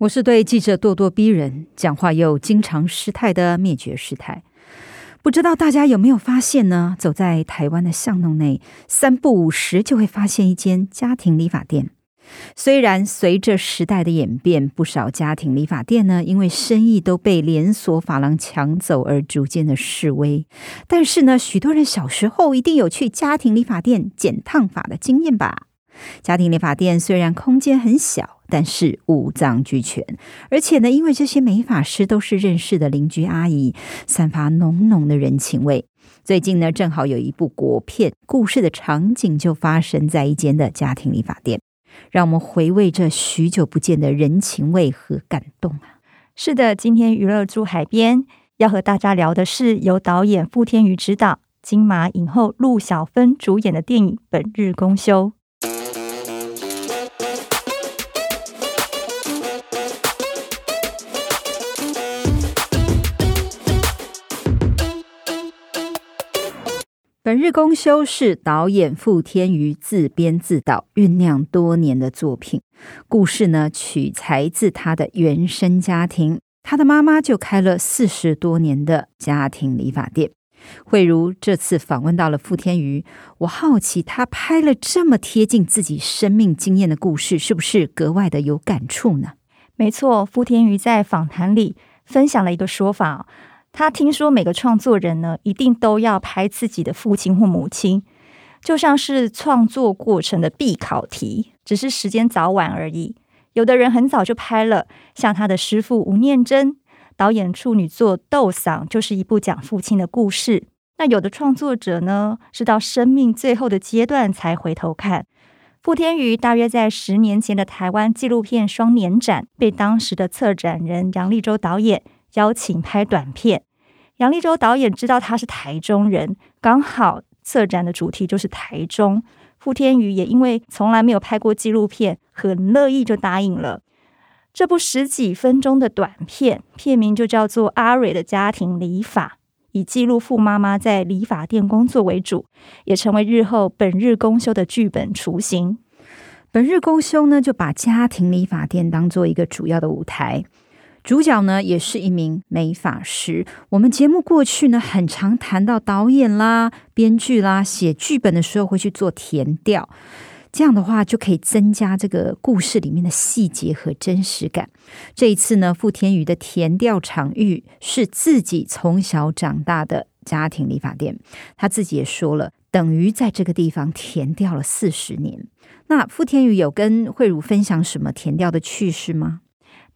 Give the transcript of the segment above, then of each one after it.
我是对记者咄咄逼人、讲话又经常失态的灭绝师太。不知道大家有没有发现呢？走在台湾的巷弄内，三不五时就会发现一间家庭理发店。虽然随着时代的演变，不少家庭理发店呢，因为生意都被连锁发廊抢走而逐渐的式微，但是呢，许多人小时候一定有去家庭理发店剪烫发的经验吧？家庭理发店虽然空间很小，但是五脏俱全，而且呢，因为这些美发师都是认识的邻居阿姨，散发浓浓的人情味。最近呢，正好有一部国片，故事的场景就发生在一间的家庭理发店。让我们回味这许久不见的人情味和感动啊！是的，今天娱乐住海边要和大家聊的是由导演傅天余执导、金马影后陆小芬主演的电影《本日公休》。本日公休是导演傅天余自编自导酝酿多年的作品。故事呢，取材自他的原生家庭，他的妈妈就开了四十多年的家庭理发店。慧如这次访问到了傅天余，我好奇他拍了这么贴近自己生命经验的故事，是不是格外的有感触呢？没错，傅天余在访谈里分享了一个说法。他听说每个创作人呢，一定都要拍自己的父亲或母亲，就像是创作过程的必考题，只是时间早晚而已。有的人很早就拍了，像他的师父吴念真导演处女作《斗嗓》，就是一部讲父亲的故事。那有的创作者呢，是到生命最后的阶段才回头看。傅天余大约在十年前的台湾纪录片双年展，被当时的策展人杨力州导演邀请拍短片。杨立州导演知道他是台中人，刚好策展的主题就是台中。傅天宇也因为从来没有拍过纪录片，很乐意就答应了。这部十几分钟的短片，片名就叫做《阿蕊的家庭理发》，以记录傅妈妈在理发店工作为主，也成为日后本日公休的剧本雏形。本日公休呢，就把家庭理发店当做一个主要的舞台。主角呢，也是一名美发师。我们节目过去呢，很常谈到导演啦、编剧啦，写剧本的时候会去做填调，这样的话就可以增加这个故事里面的细节和真实感。这一次呢，傅天宇的填调场域是自己从小长大的家庭理发店，他自己也说了，等于在这个地方填调了四十年。那傅天宇有跟慧如分享什么填调的趣事吗？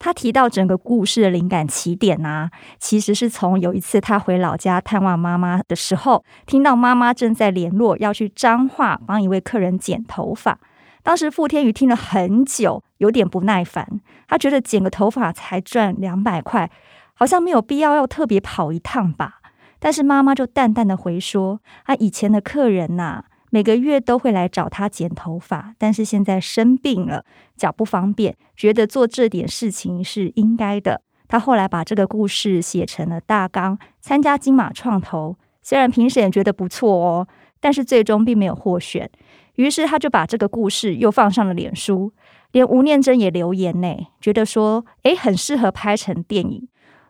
他提到整个故事的灵感起点啊，其实是从有一次他回老家探望妈妈的时候，听到妈妈正在联络要去彰化帮一位客人剪头发。当时傅天宇听了很久，有点不耐烦，他觉得剪个头发才赚两百块，好像没有必要要特别跑一趟吧。但是妈妈就淡淡的回说：“他以前的客人呐、”每个月都会来找他剪头发，但是现在生病了，脚不方便，觉得做这点事情是应该的。他后来把这个故事写成了大纲，参加金马创投，虽然评审也觉得不错哦，但是最终并没有获选。于是他就把这个故事又放上了脸书，连吴念真也留言呢，觉得说，诶，很适合拍成电影。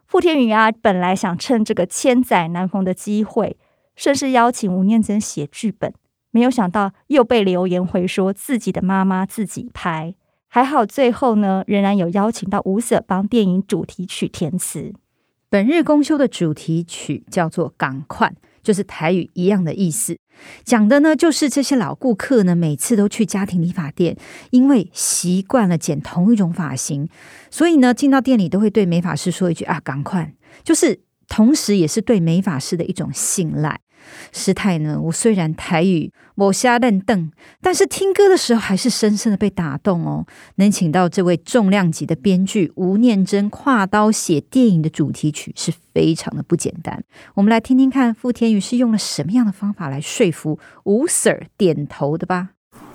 傅天宇啊，本来想趁这个千载难逢的机会，顺势邀请吴念真写剧本。没有想到又被留言回说自己的妈妈自己拍，还好最后呢，仍然有邀请到吴 Sir 帮电影主题曲填词。本日公休的主题曲叫做“赶快”，就是台语一样的意思，讲的呢就是这些老顾客呢每次都去家庭理发店，因为习惯了剪同一种发型，所以呢进到店里都会对美发师说一句啊“赶快”，就是同时也是对美发师的一种信赖。师太呢，我虽然台语某瞎嫩瞪，但是听歌的时候还是深深的被打动哦。能请到这位重量级的编剧吴念真跨刀写电影的主题曲，是非常的不简单。我们来听听看，傅天宇是用了什么样的方法来说服吴 Sir 点头的吧？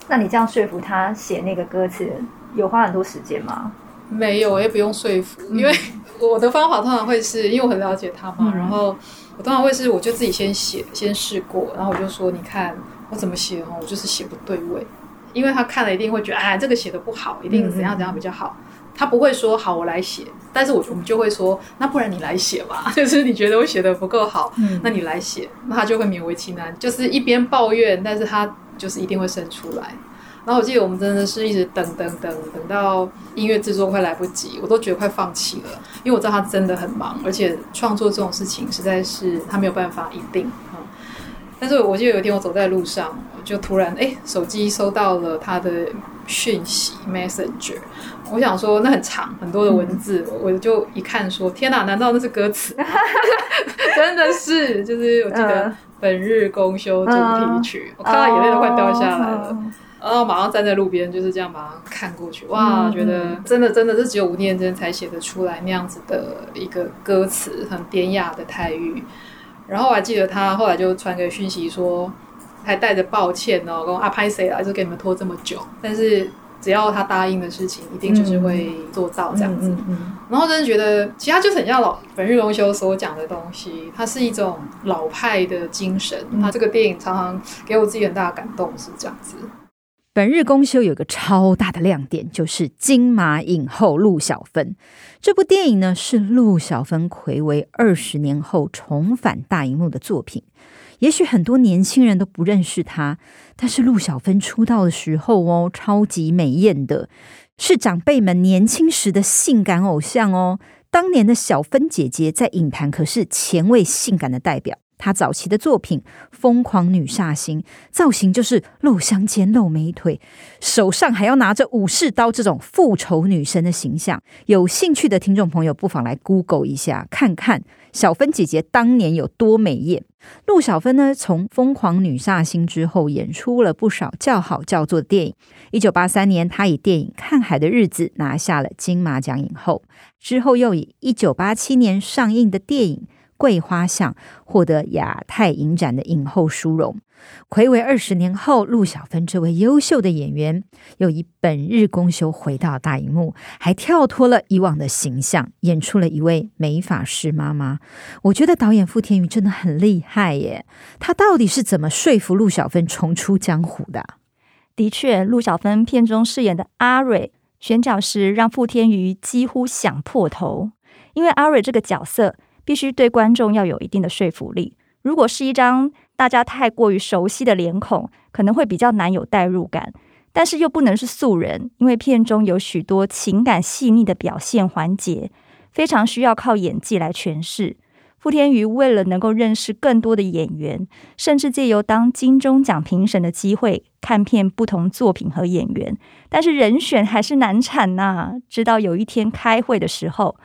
那你这样说服他写那个歌词，有花很多时间吗？没有，也不用说服，嗯、因为我的方法通常会是因为我很了解他嘛，嗯、然后我通常会是我就自己先写，先试过，然后我就说，你看我怎么写哦，我就是写不对位，因为他看了一定会觉得，哎，这个写的不好，一定怎样怎样比较好，嗯、他不会说好我来写，但是我我们就会说，那不然你来写吧，就是你觉得我写的不够好，嗯、那你来写，那他就会勉为其难，就是一边抱怨，但是他。就是一定会生出来，然后我记得我们真的是一直等等等等到音乐制作快来不及，我都觉得快放弃了，因为我知道他真的很忙，而且创作这种事情实在是他没有办法一定。嗯，但是我记得有一天我走在路上，我就突然哎手机收到了他的讯息 Messenger，我想说那很长很多的文字，我就一看说天哪，难道那是歌词？真的是，就是我记得。本日公休主题曲，我看到眼泪都快掉下来了，然后马上站在路边，就是这样马上看过去。哇，觉得真的真的是只有吴念真才写得出来那样子的一个歌词，很典雅的台语。然后我还记得他后来就传给讯息说，还带着抱歉哦，跟我啊拍谁啊，就给你们拖这么久，但是。只要他答应的事情，一定就是会做到这样子。嗯嗯嗯、然后真的觉得，其他就是很像老本日公休所讲的东西，它是一种老派的精神。那、嗯、这个电影常常给我自己很大的感动，是这样子。本日公休有个超大的亮点，就是金马影后陆小芬。这部电影呢，是陆小芬睽违二十年后重返大荧幕的作品。也许很多年轻人都不认识她，但是陆小芬出道的时候哦，超级美艳的，是长辈们年轻时的性感偶像哦。当年的小芬姐姐在影坛可是前卫性感的代表。她早期的作品《疯狂女煞星》，造型就是露香肩、露美腿，手上还要拿着武士刀，这种复仇女神的形象。有兴趣的听众朋友，不妨来 Google 一下，看看小芬姐姐当年有多美艳。陆小芬呢，从《疯狂女煞星》之后，演出了不少叫好叫座的电影。一九八三年，她以电影《看海的日子》拿下了金马奖影后，之后又以一九八七年上映的电影。桂花巷获得亚太影展的影后殊荣。睽违二十年后，陆小芬这位优秀的演员又以本日公休回到大荧幕，还跳脱了以往的形象，演出了一位美发师妈妈。我觉得导演傅天宇真的很厉害耶！他到底是怎么说服陆小芬重出江湖的？的确，陆小芬片中饰演的阿蕊选角时，让傅天宇几乎想破头，因为阿蕊这个角色。必须对观众要有一定的说服力。如果是一张大家太过于熟悉的脸孔，可能会比较难有代入感。但是又不能是素人，因为片中有许多情感细腻的表现环节，非常需要靠演技来诠释。傅天宇为了能够认识更多的演员，甚至借由当金钟奖评审的机会看片不同作品和演员，但是人选还是难产呐、直到有一天开会的时候。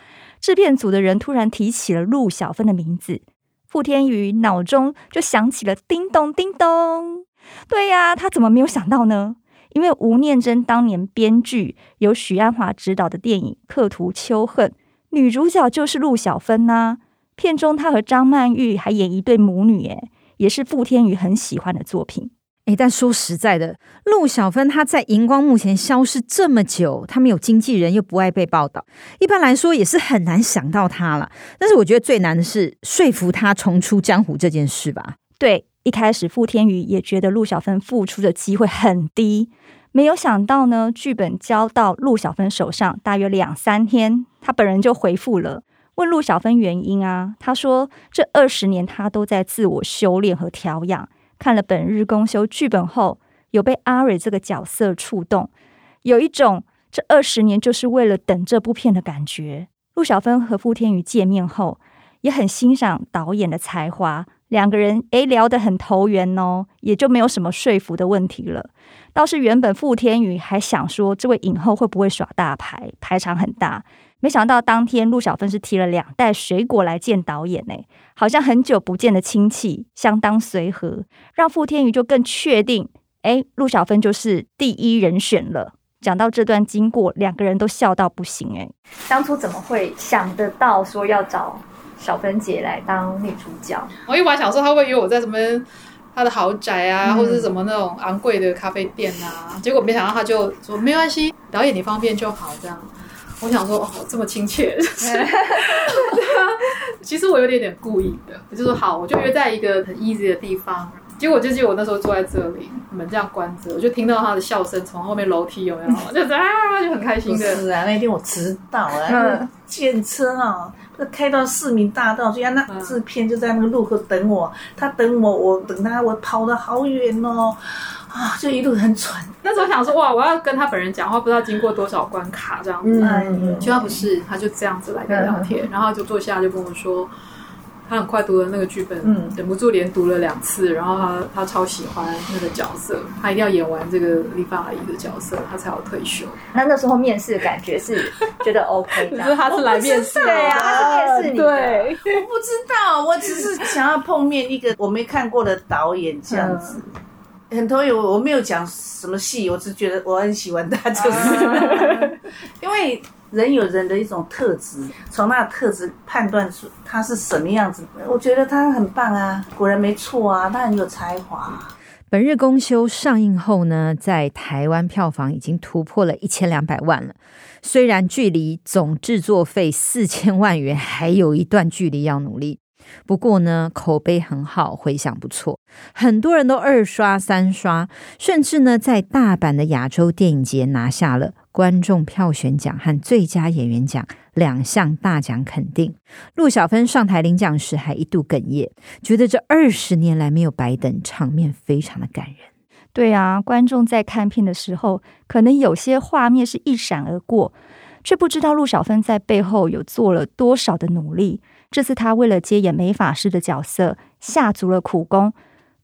制片组的人突然提起了陆小芬的名字，傅天宇脑中就响起了叮咚叮咚。对呀，他怎么没有想到呢？因为吴念真当年编剧由许鞍华执导的电影《刻图秋恨》，女主角就是陆小芬呐、片中她和张曼玉还演一对母女，诶，也是傅天宇很喜欢的作品。但说实在的，陆小芬她在荧光幕前消失这么久，她没有经纪人，又不爱被报道，一般来说也是很难想到她了。但是我觉得最难的是说服她重出江湖这件事吧。对，一开始傅天宇也觉得陆小芬复出的机会很低，没有想到呢，剧本交到陆小芬手上，大约两三天，他本人就回复了，问陆小芬原因啊。他说，这二十年他都在自我修炼和调养。看了本日公休剧本后，有被阿蕊这个角色触动，有一种这二十年就是为了等这部片的感觉。陆小芬和傅天宇见面后，也很欣赏导演的才华，两个人诶聊得很投缘哦，也就没有什么说服的问题了。倒是原本傅天宇还想说，这位影后会不会耍大牌，排场很大，没想到当天陆小芬是提了两袋水果来见导演呢，好像很久不见的亲戚，相当随和，让傅天余就更确定，哎，陆小芬就是第一人选了。讲到这段经过，两个人都笑到不行哎。当初怎么会想得到说要找小芬姐来当女主角？我一晚想说他会约我在什么他的豪宅啊，嗯、或者是什么那种昂贵的咖啡店啊，结果没想到他就说没关系，导演你方便就好这样。我想说，哦，这么亲切，其实我有点点故意的，我就说好，我就约在一个很 easy 的地方。结果就记得我那时候坐在这里，门这样关着，我就听到他的笑声从后面楼梯有没有？就是啊，就很开心的。是啊，那天我迟到啊，见车啊，开到市民大道，就那制片就在那个路口等我，他等我，我等他，我跑得好远哦。啊，就一路很蠢。那时候想说，哇，我要跟他本人讲话，不知道经过多少关卡这样子。嗯，其实他不是，他就这样子来跟聊天，然后就坐下就跟我说，他很快读了那个剧本，嗯，忍不住连读了两次，然后他他超喜欢那个角色，他一定要演完这个理发阿姨的角色，他才要退休。那那时候面试的感觉是 觉得 OK，可 是他是来面试，对啊，他是面试你的。对，我不知道，我只是想要碰面一个我没看过的导演这样子。很投缘，我没有讲什么戏，我只觉得我很喜欢他，就是、啊、因为人有人的一种特质，从那个特质判断出他是什么样子。我觉得他很棒啊，果然没错啊，他很有才华。本日公休上映后呢，在台湾票房已经突破了一千两百万了，虽然距离总制作费四千万元还有一段距离要努力。不过呢，口碑很好，回响不错，很多人都二刷三刷，甚至呢，在大阪的亚洲电影节拿下了观众票选奖和最佳演员奖两项大奖肯定。陆小芬上台领奖时还一度哽咽，觉得这二十年来没有白等，场面非常的感人。对啊，观众在看片的时候，可能有些画面是一闪而过，却不知道陆小芬在背后有做了多少的努力。这次他为了接演美法师的角色，下足了苦功。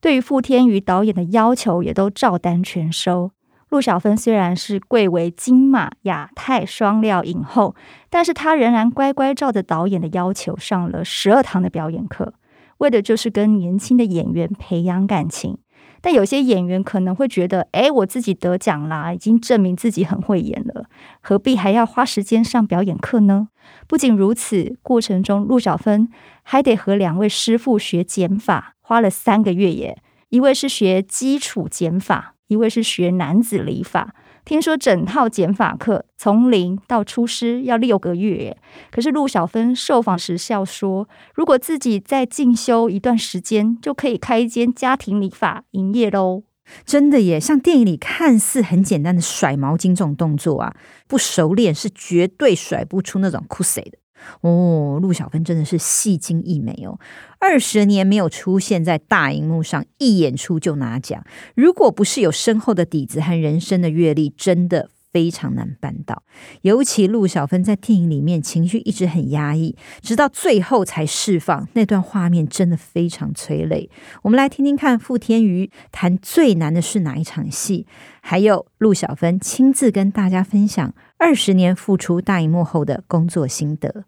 对于傅天余导演的要求，也都照单全收。陆小芬虽然是贵为金马亚太双料影后，但是她仍然乖乖照着导演的要求上了十二堂的表演课，为的就是跟年轻的演员培养感情。但有些演员可能会觉得，哎，我自己得奖啦，已经证明自己很会演了，何必还要花时间上表演课呢？不仅如此，过程中陆小芬还得和两位师傅学减法，花了三个月耶。一位是学基础减法，一位是学男子理法。听说整套剪发课从零到出师要六个月，可是陆小芬受访时笑说，如果自己再进修一段时间，就可以开一间家庭理发营业喽。真的耶，像电影里看似很简单的甩毛巾这种动作啊，不熟练是绝对甩不出那种酷水的。哦，陆小芬真的是戏精一枚哦，二十年没有出现在大荧幕上，一演出就拿奖。如果不是有深厚的底子和人生的阅历，真的非常难办到。尤其陆小芬在电影里面情绪一直很压抑，直到最后才释放，那段画面真的非常催泪。我们来听听看傅天余谈最难的是哪一场戏，还有陆小芬亲自跟大家分享二十年复出大荧幕后的工作心得。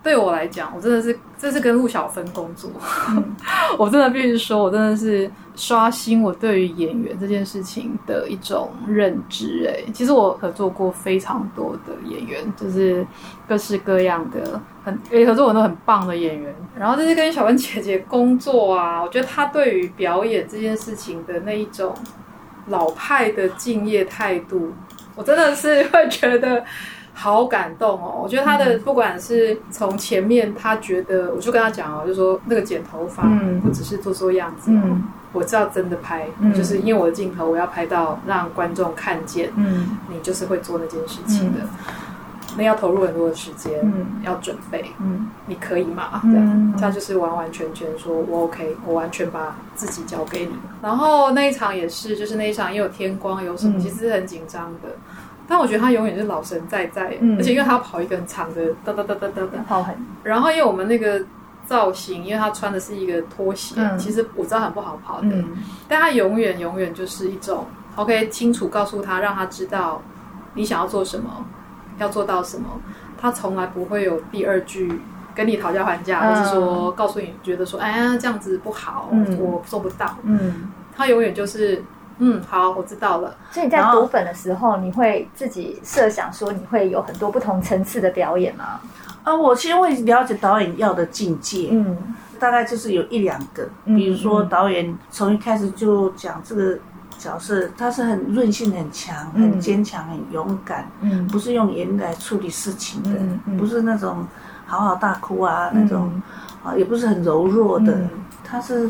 对我来讲，我真的是这是跟陆小芬工作，嗯、我真的必须说，我真的是刷新我对于演员这件事情的一种认知。哎，其实我合作过非常多的演员，就是各式各样的很诶合作过很多很棒的演员。然后这是跟小芬姐姐工作啊，我觉得她对于表演这件事情的那一种老派的敬业态度，我真的是会觉得。好感动哦！我觉得他的不管是从前面，他觉得我就跟他讲哦，就说那个剪头发不只是做做样子，嗯，我知道真的拍，嗯，就是因为我的镜头我要拍到让观众看见，嗯，你就是会做那件事情的，那要投入很多的时间，嗯，要准备，嗯，你可以吗？这样，他就是完完全全说我 OK，我完全把自己交给你。然后那一场也是，就是那一场也有天光，有什么，其实是很紧张的。但我觉得他永远是老神在在，嗯、而且因为他要跑一个很长的哒哒哒哒哒哒。跑很，然后因为我们那个造型，因为他穿的是一个拖鞋，嗯、其实我知道很不好跑的，嗯、但他永远永远就是一种 OK 清楚告诉他，让他知道你想要做什么，要做到什么，他从来不会有第二句跟你讨价还价，或、嗯、是说告诉你觉得说，哎呀这样子不好，嗯、我做不到。嗯，他永远就是，嗯，好，我知道了。所以你在读本的时候，你会自己设想说，你会有很多不同层次的表演吗？啊，我其实会了解导演要的境界。嗯。大概就是有一两个，比如说导演从一开始就讲这个角色，他是很韧性很强、很坚强、很勇敢，嗯，不是用言来处理事情的，不是那种嚎啕大哭啊那种，啊，也不是很柔弱的，他是。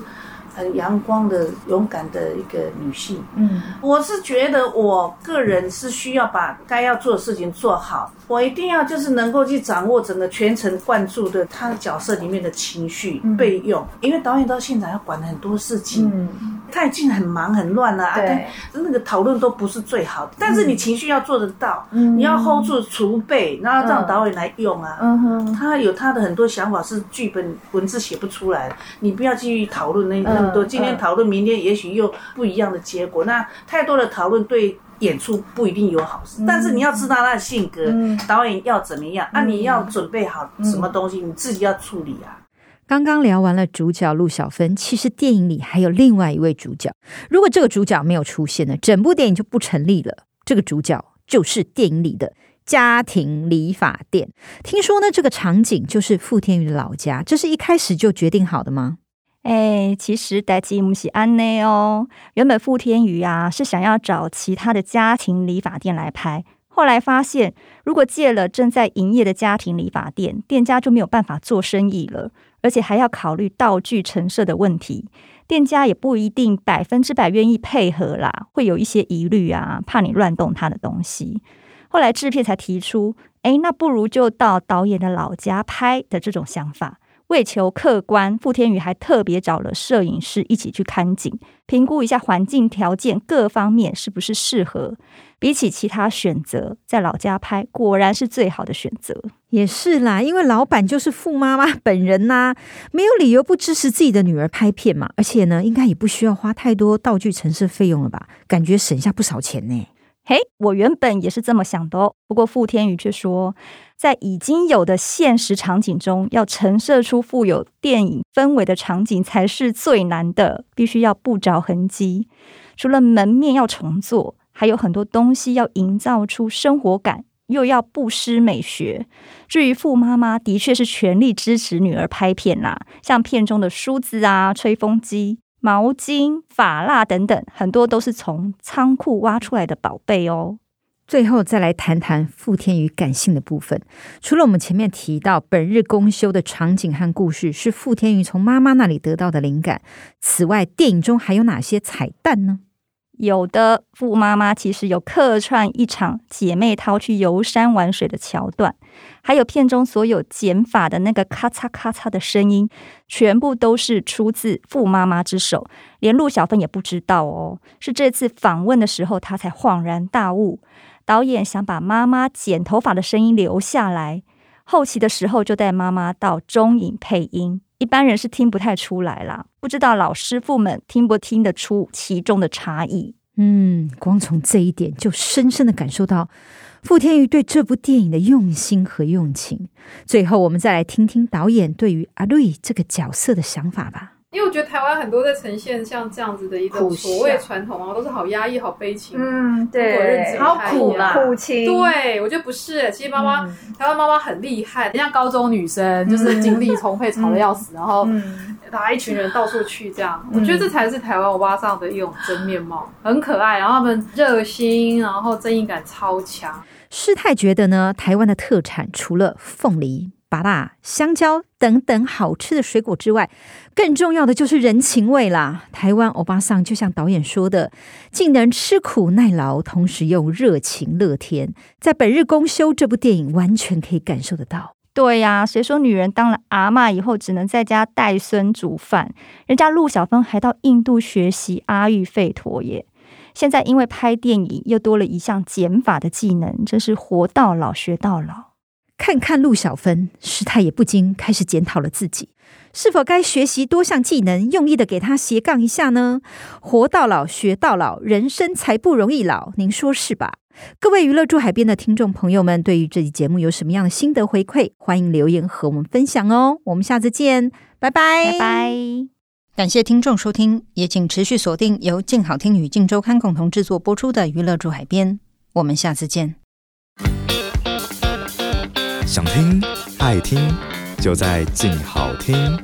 很阳光的、勇敢的一个女性。嗯，我是觉得我个人是需要把该要做的事情做好。我一定要就是能够去掌握整个全程贯注的他的角色里面的情绪备用。因为导演到现场要管很多事情，嗯，他已经很忙很乱了啊。对，那个讨论都不是最好的。但是你情绪要做得到，嗯，你要 hold 住储备，然后让导演来用啊。嗯哼，他有他的很多想法是剧本文字写不出来的，你不要继续讨论那那。多今天讨论，明天也许又不一样的结果。那太多的讨论对演出不一定有好事。但是你要知道他的性格，导演要怎么样，那你要准备好什么东西，你自己要处理啊。刚刚聊完了主角陆小芬，其实电影里还有另外一位主角。如果这个主角没有出现呢，整部电影就不成立了。这个主角就是电影里的家庭理发店。听说呢，这个场景就是傅天宇的老家，这是一开始就决定好的吗？哎，其实代吉姆是安内哦。原本傅天宇啊是想要找其他的家庭理发店来拍，后来发现如果借了正在营业的家庭理发店，店家就没有办法做生意了，而且还要考虑道具陈设的问题，店家也不一定百分之百愿意配合啦，会有一些疑虑啊，怕你乱动他的东西。后来制片才提出，哎，那不如就到导演的老家拍的这种想法。为求客观，傅天宇还特别找了摄影师一起去看景，评估一下环境条件各方面是不是适合。比起其他选择，在老家拍果然是最好的选择。也是啦，因为老板就是傅妈妈本人呐、没有理由不支持自己的女儿拍片嘛。而且呢，应该也不需要花太多道具城市费用了吧？感觉省下不少钱呢。嘿，我原本也是这么想的哦。不过傅天宇却说，在已经有的现实场景中，要陈设出富有电影氛围的场景才是最难的，必须要不着痕迹。除了门面要重做，还有很多东西要营造出生活感，又要不失美学。至于傅妈妈，的确是全力支持女儿拍片啦，像片中的梳子啊、吹风机。毛巾、发蜡等等，很多都是从仓库挖出来的宝贝哦。最后再来谈谈傅天宇感性的部分。除了我们前面提到本日公休的场景和故事是傅天宇从妈妈那里得到的灵感，此外，电影中还有哪些彩蛋呢？有的，傅妈妈其实有客串一场姐妹淘去游山玩水的桥段，还有片中所有剪发的那个咔嚓咔嚓的声音，全部都是出自傅妈妈之手，连陆小芬也不知道哦。是这次访问的时候，她才恍然大悟，导演想把妈妈剪头发的声音留下来，后期的时候就带妈妈到中影配音。一般人是听不太出来啦，不知道老师傅们听不听得出其中的差异？嗯，光从这一点就深深的感受到傅天宇对这部电影的用心和用情。最后，我们再来听听导演对于阿瑞这个角色的想法吧。因为我觉得台湾很多在呈现像这样子的一种所谓传统啊，都是好压抑、好悲情。嗯，对，好苦啦，苦情。对，我觉得不是。其实妈妈，嗯、台湾妈妈很厉害，像高中女生，就是精力充沛，吵得要死，嗯、然后打一群人到处去这样。嗯、我觉得这才是台湾欧巴桑的一种真面貌，很可爱。然后他们热心，然后正义感超强。师太觉得呢，台湾的特产除了凤梨。芭乐、香蕉等等好吃的水果之外，更重要的就是人情味啦。台湾欧巴桑就像导演说的，既能吃苦耐劳，同时又热情乐天。在本日公休这部电影，完全可以感受得到。对呀、谁说女人当了阿嬷以后只能在家带孙煮饭？人家陆小芬还到印度学习阿育吠陀耶。现在因为拍电影，又多了一项减法的技能，真是活到老学到老。看看陆小芬，师太也不禁开始检讨了自己，是否该学习多项技能，用力的给他斜杠一下呢？活到老学到老，人生才不容易老，您说是吧？各位娱乐住海边的听众朋友们，对于这期节目有什么样的心得回馈？欢迎留言和我们分享哦。我们下次见，拜拜，拜拜。感谢听众收听，也请持续锁定由静好听与静周刊共同制作播出的《娱乐住海边》。我们下次见。想听爱听，就在静好听。